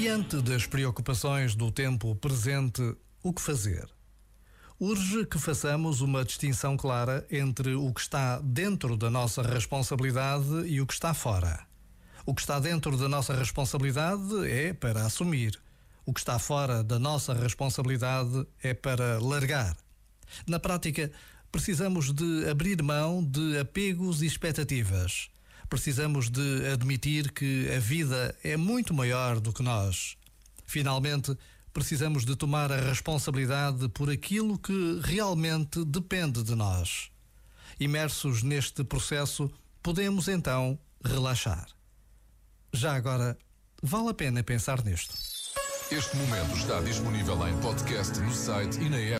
Diante das preocupações do tempo presente, o que fazer? Urge que façamos uma distinção clara entre o que está dentro da nossa responsabilidade e o que está fora. O que está dentro da nossa responsabilidade é para assumir. O que está fora da nossa responsabilidade é para largar. Na prática, precisamos de abrir mão de apegos e expectativas precisamos de admitir que a vida é muito maior do que nós. Finalmente, precisamos de tomar a responsabilidade por aquilo que realmente depende de nós. Imersos neste processo, podemos então relaxar. Já agora, vale a pena pensar nisto. Este momento está disponível em podcast no site e na app.